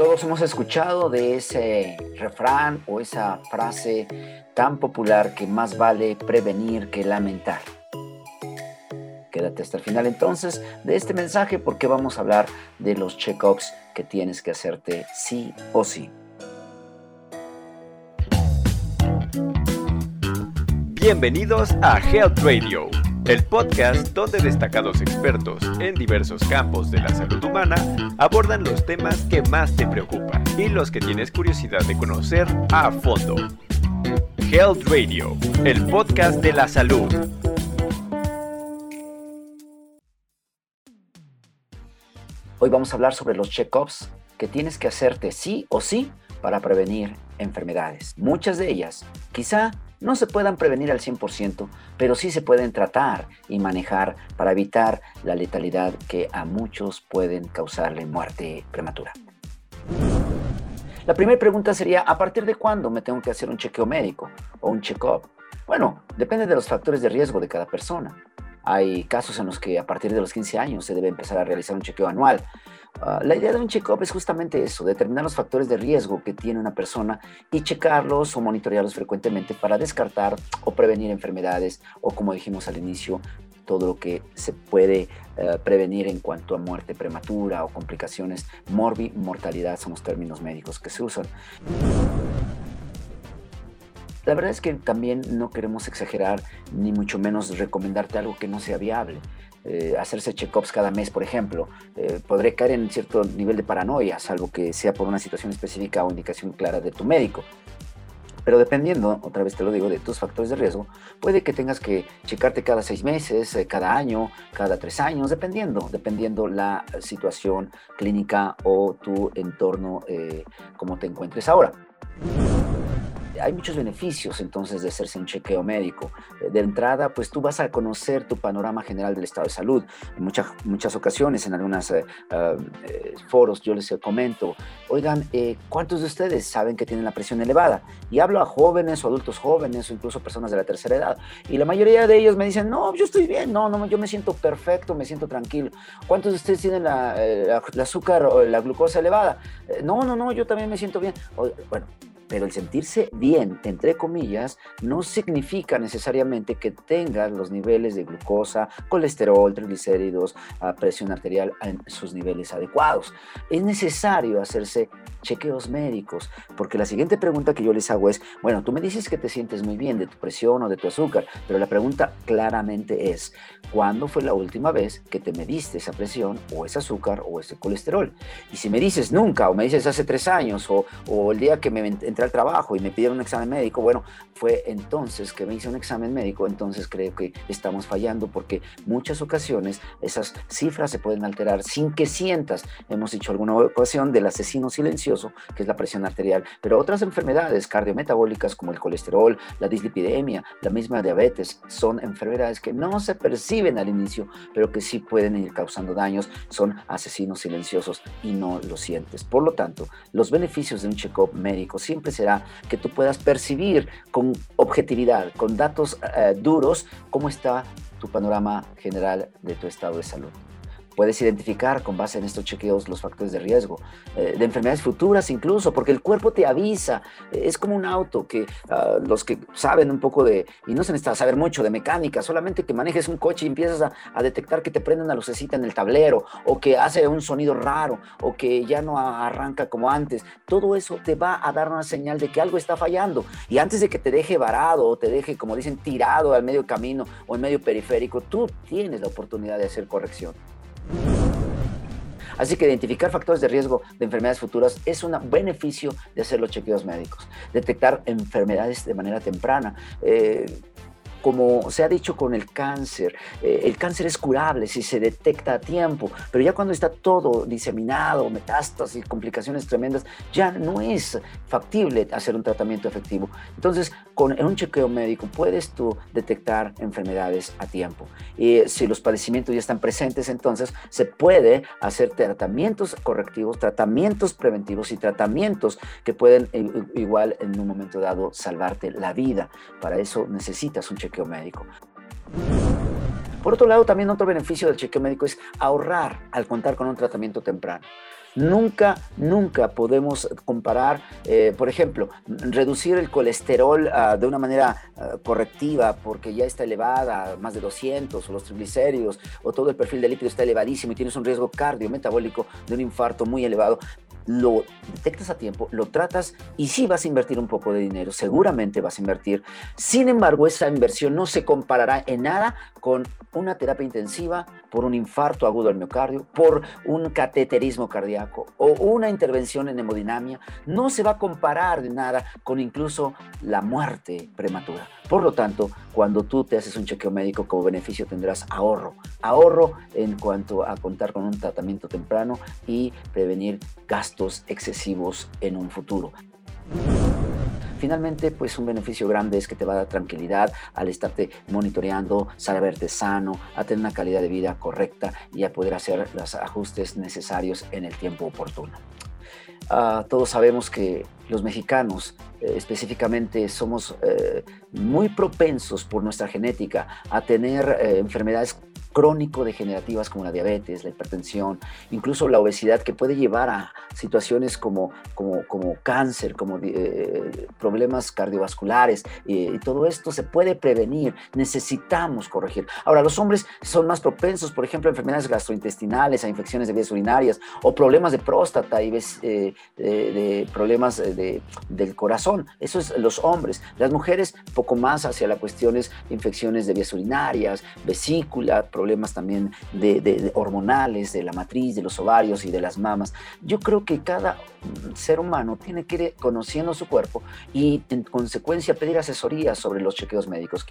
Todos hemos escuchado de ese refrán o esa frase tan popular que más vale prevenir que lamentar. Quédate hasta el final entonces de este mensaje porque vamos a hablar de los check-ups que tienes que hacerte sí o sí. Bienvenidos a Health Radio el podcast donde destacados expertos en diversos campos de la salud humana abordan los temas que más te preocupan y los que tienes curiosidad de conocer a fondo. Health Radio, el podcast de la salud. Hoy vamos a hablar sobre los check-ups que tienes que hacerte sí o sí para prevenir enfermedades. Muchas de ellas quizá no se puedan prevenir al 100%, pero sí se pueden tratar y manejar para evitar la letalidad que a muchos pueden causarle muerte prematura. La primera pregunta sería, ¿a partir de cuándo me tengo que hacer un chequeo médico o un check-up? Bueno, depende de los factores de riesgo de cada persona. Hay casos en los que a partir de los 15 años se debe empezar a realizar un chequeo anual. Ah, la idea de un check-up es justamente eso, determinar los factores de riesgo que tiene una persona y checarlos o monitorearlos frecuentemente para descartar o prevenir enfermedades o, como dijimos al inicio, todo lo que se puede eh, prevenir en cuanto a muerte prematura o complicaciones, morbi, mortalidad son los términos médicos que se usan. La verdad es que también no queremos exagerar ni mucho menos recomendarte algo que no sea viable. Eh, hacerse check-ups cada mes, por ejemplo, eh, podré caer en cierto nivel de paranoia, salvo que sea por una situación específica o indicación clara de tu médico. Pero dependiendo, otra vez te lo digo, de tus factores de riesgo, puede que tengas que checarte cada seis meses, eh, cada año, cada tres años, dependiendo, dependiendo la situación clínica o tu entorno, como te encuentres ahora hay muchos beneficios entonces de hacerse un chequeo médico. Eh, de entrada, pues tú vas a conocer tu panorama general del estado de salud. En muchas, muchas ocasiones, en algunos eh, eh, foros, yo les comento, oigan, ¿cuántos de ustedes saben que tienen la presión elevada? Y hablo a jóvenes o adultos jóvenes o incluso personas de la tercera edad. Y la mayoría de ellos me dicen, no, yo estoy bien, no, no, yo me siento perfecto, me siento tranquilo. ¿Cuántos de ustedes tienen la, la azúcar o la glucosa elevada? no, no, no, yo también me siento bien. bueno, pero el sentirse bien, entre comillas, no significa necesariamente que tengas los niveles de glucosa, colesterol, triglicéridos, presión arterial en sus niveles adecuados. Es necesario hacerse chequeos médicos, porque la siguiente pregunta que yo les hago es, bueno, tú me dices que te sientes muy bien de tu presión o de tu azúcar, pero la pregunta claramente es, ¿cuándo fue la última vez que te mediste esa presión o ese azúcar o ese colesterol? Y si me dices nunca, o me dices hace tres años, o, o el día que me al trabajo y me pidieron un examen médico, bueno, fue entonces que me hice un examen médico, entonces creo que estamos fallando porque muchas ocasiones esas cifras se pueden alterar sin que sientas, hemos dicho alguna ocasión, del asesino silencioso, que es la presión arterial, pero otras enfermedades cardiometabólicas como el colesterol, la dislipidemia, la misma diabetes, son enfermedades que no se perciben al inicio, pero que sí pueden ir causando daños, son asesinos silenciosos y no lo sientes. Por lo tanto, los beneficios de un check-up médico siempre será que tú puedas percibir con objetividad, con datos eh, duros, cómo está tu panorama general de tu estado de salud. Puedes identificar con base en estos chequeos los factores de riesgo, eh, de enfermedades futuras incluso, porque el cuerpo te avisa. Es como un auto que ah, los que saben un poco de, y no se necesita saber mucho de mecánica, solamente que manejes un coche y empiezas a, detectar que te prende una lucecita en el tablero, o que hace un sonido raro, o que ya no arranca como antes. Todo eso te va a dar una señal de que algo está fallando. Y antes de que te deje varado o te deje, como dicen, tirado al medio camino o en medio periférico, tú tienes la oportunidad de hacer corrección. Así que identificar factores de riesgo de enfermedades futuras es un beneficio de hacer los chequeos médicos. Detectar enfermedades de manera temprana. Eh, como se ha dicho con el cáncer, eh, el cáncer es curable si se detecta a tiempo, pero ya cuando está todo diseminado, metástasis, complicaciones tremendas, ya no es factible hacer un tratamiento efectivo. Entonces, con un chequeo médico puedes tú detectar enfermedades a tiempo. Y si los padecimientos ya están presentes, entonces se puede hacer tratamientos correctivos, tratamientos preventivos y tratamientos que pueden igual en un momento dado salvarte la vida. Para eso necesitas un chequeo médico. Por otro lado, también otro beneficio del chequeo médico es ahorrar al contar con un tratamiento temprano. Nunca, nunca podemos comparar, eh, por ejemplo, reducir el colesterol ah, de una manera ah, correctiva porque ya está elevada, más de 200, o los triglicéridos, o todo el perfil de lípido está elevadísimo y tienes un riesgo cardiometabólico de un infarto muy elevado lo detectas a tiempo, lo tratas y sí vas a invertir un poco de dinero, seguramente vas a invertir. Sin embargo, esa inversión no se comparará en nada con una terapia intensiva por un infarto agudo al miocardio, por un cateterismo cardíaco o una intervención en hemodinamia. No se va a comparar de nada con incluso la muerte prematura. Por lo tanto, cuando tú te haces un chequeo médico como beneficio tendrás ahorro. Ahorro en cuanto a contar con un tratamiento temprano y prevenir gastos excesivos en un futuro. Finalmente, pues un beneficio grande es que te va a dar tranquilidad al estarte monitoreando, verte sano, a tener una calidad de vida correcta y a poder hacer los ajustes necesarios en el tiempo oportuno. Ah, todos sabemos que los mexicanos eh, específicamente somos eh, muy propensos por nuestra genética a tener eh, enfermedades crónico-degenerativas como la diabetes, la hipertensión, incluso la obesidad que puede llevar a situaciones como, como, como cáncer, como eh, problemas cardiovasculares, y todo esto se puede prevenir, necesitamos corregir. Ahora, los hombres son más propensos, por ejemplo, a enfermedades gastrointestinales, a infecciones de vías urinarias o problemas de próstata y eh, de, problemas de, del corazón. Eso es los hombres. Las mujeres, poco más hacia las cuestiones de infecciones de vías urinarias, vesícula, problemas también de, hormonales, de la matriz, de los ovarios y de las mamas. Yo creo que cada ser humano tiene que ir conociendo su cuerpo y en consecuencia pedir asesoría sobre los chequeos médicos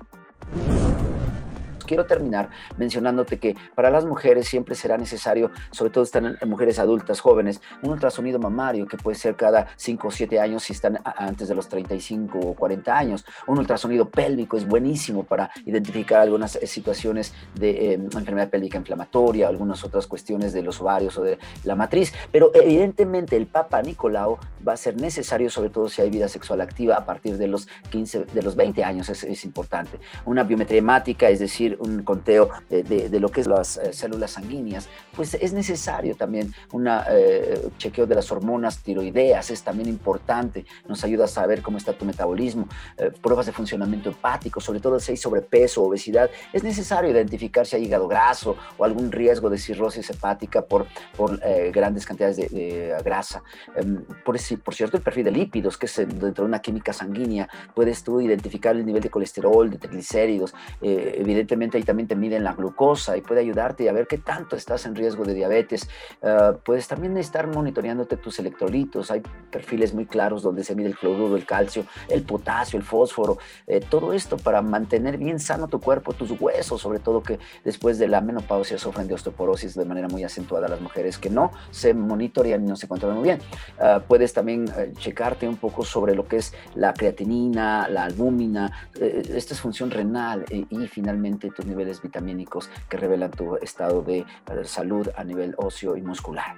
quiero terminar mencionándote que para las mujeres siempre será necesario, sobre todo están en mujeres adultas, jóvenes, un ultrasonido mamario que puede ser cada 5 o 7 años si están antes de los 35 o 40 años. Un ultrasonido pélvico es buenísimo para identificar algunas eh, situaciones de em, enfermedad pélvica inflamatoria, algunas otras cuestiones de los ovarios o de la matriz, pero evidentemente el Papa Nicolau va a ser necesario, sobre todo si hay vida sexual activa a partir de los 15, de los 20 años, es, es importante. Una biometría hemática, es decir, un conteo de, lo que es las eh, células sanguíneas, pues es necesario también un eh, chequeo de las hormonas tiroideas, es también importante, nos ayuda a saber cómo está tu metabolismo, eh, pruebas de funcionamiento hepático, sobre todo si hay sobrepeso, obesidad, es necesario identificar si hay hígado graso o algún riesgo de cirrosis hepática por, por grandes cantidades de, grasa. Em, por, por cierto, el perfil de lípidos, que es dentro de una química sanguínea, puedes tú identificar el nivel de colesterol, de triglicéridos, evidentemente y también te miden la glucosa y puede ayudarte a ver qué tanto estás en riesgo de diabetes. Uh, puedes también estar monitoreándote tus electrolitos. Hay perfiles muy claros donde se mide el cloruro, el calcio, el potasio, el fósforo. Eh, todo esto para mantener bien sano tu cuerpo, tus huesos, sobre todo que después de la menopausia sufren de osteoporosis de manera muy acentuada las mujeres que no se monitorean y no se controlan muy bien. Uh, puedes también uh, checarte un poco sobre lo que es la creatinina, la albúmina. esta es función renal y finalmente niveles vitamínicos que revelan tu estado de eh, salud a nivel óseo y muscular.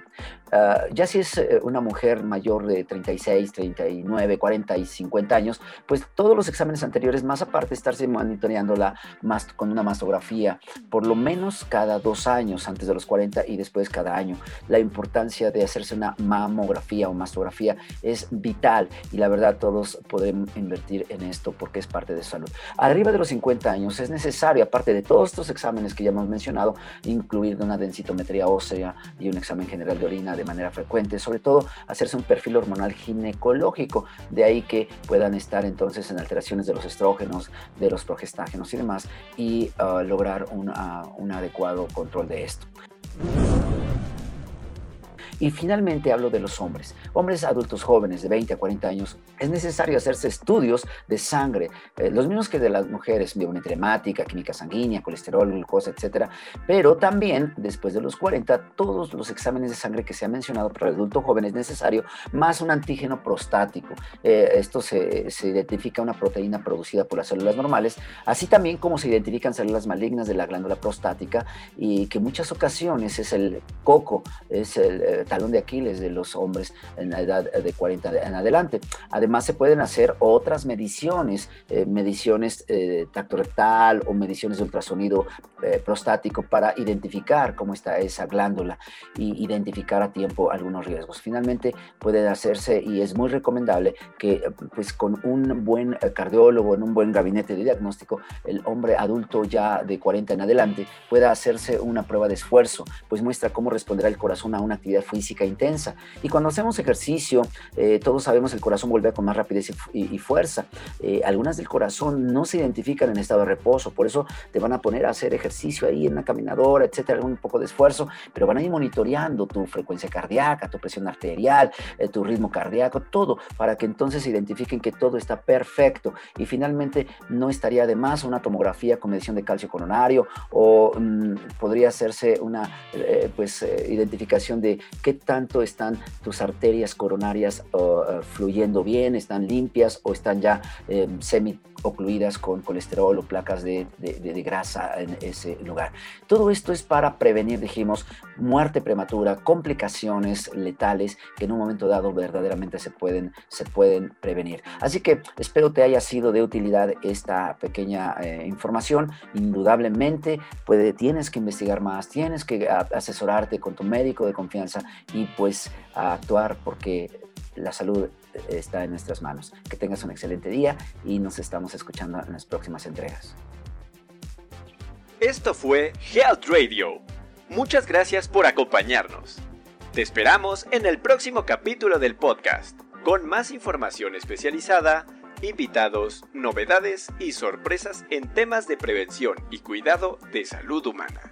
Ah, ya si es eh, una mujer mayor de 36, 39, 40 y 50 años, pues todos los exámenes anteriores, más aparte estarse monitoreándola más, con una mastografía, por lo menos cada dos años, antes de los 40 y después cada año. La importancia de hacerse una mamografía o mastografía es vital y la verdad todos podemos invertir en esto porque es parte de salud. Arriba de los 50 años es necesario, aparte de todos estos exámenes que ya hemos mencionado, incluir una densitometría ósea y un examen general de orina de manera frecuente, sobre todo hacerse un perfil hormonal ginecológico, de ahí que puedan estar entonces en alteraciones de los estrógenos, de los progestágenos y demás, y ah, lograr un adecuado control de esto. Y finalmente hablo de los hombres. Hombres adultos jóvenes de 20 a 40 años, es necesario hacerse estudios de sangre, eh, los mismos que de las mujeres, biometría hemática, química sanguínea, colesterol, glucosa, etcétera, pero también después de los 40, todos los exámenes de sangre que se ha mencionado para el adulto joven es necesario, más un antígeno prostático. Eh, esto se, se identifica una proteína producida por las células normales, así también como se identifican células malignas de la glándula prostática y que en muchas ocasiones es el coco, es el eh, talón de Aquiles de los hombres en la edad de 40 en adelante. Además, se pueden hacer otras mediciones, eh, mediciones de tacto rectal o mediciones de ultrasonido prostático para identificar cómo está esa glándula y identificar a tiempo algunos riesgos. Finalmente, puede hacerse y es muy recomendable que pues con un buen cardiólogo, en un buen gabinete de diagnóstico, el hombre adulto ya de 40 en adelante pueda hacerse una prueba de esfuerzo, pues muestra cómo responderá el corazón a una actividad física intensa. Y cuando hacemos ejercicio, eh, todos sabemos el corazón vuelve con más rapidez y, fuerza. Eh, algunas del corazón no se identifican en estado de reposo, por eso te van a poner a hacer ejercicio ahí en la caminadora, etcétera, un poco de esfuerzo, pero van a ir monitoreando tu frecuencia cardíaca, tu presión arterial, eh, tu ritmo cardíaco, todo, para que entonces identifiquen que todo está perfecto. Y finalmente no estaría de más una tomografía con medición de calcio coronario o mm, podría hacerse una eh, pues, eh, identificación de qué tanto están tus arterias coronarias fluyendo bien, están limpias o están ya semi ocluidas con colesterol o placas de, grasa en ese lugar. Todo esto es para prevenir, dijimos, muerte prematura, complicaciones letales que en un momento dado verdaderamente se pueden, se pueden prevenir. Así que espero te haya sido de utilidad esta pequeña eh, información. Indudablemente tienes que investigar más, tienes que asesorarte con tu médico de confianza y pues actuar porque la salud está en nuestras manos. Que tengas un excelente día y nos estamos escuchando en las próximas entregas. Esto fue Health Radio. Muchas gracias por acompañarnos. Te esperamos en el próximo capítulo del podcast, con más información especializada, invitados, novedades y sorpresas en temas de prevención y cuidado de salud humana.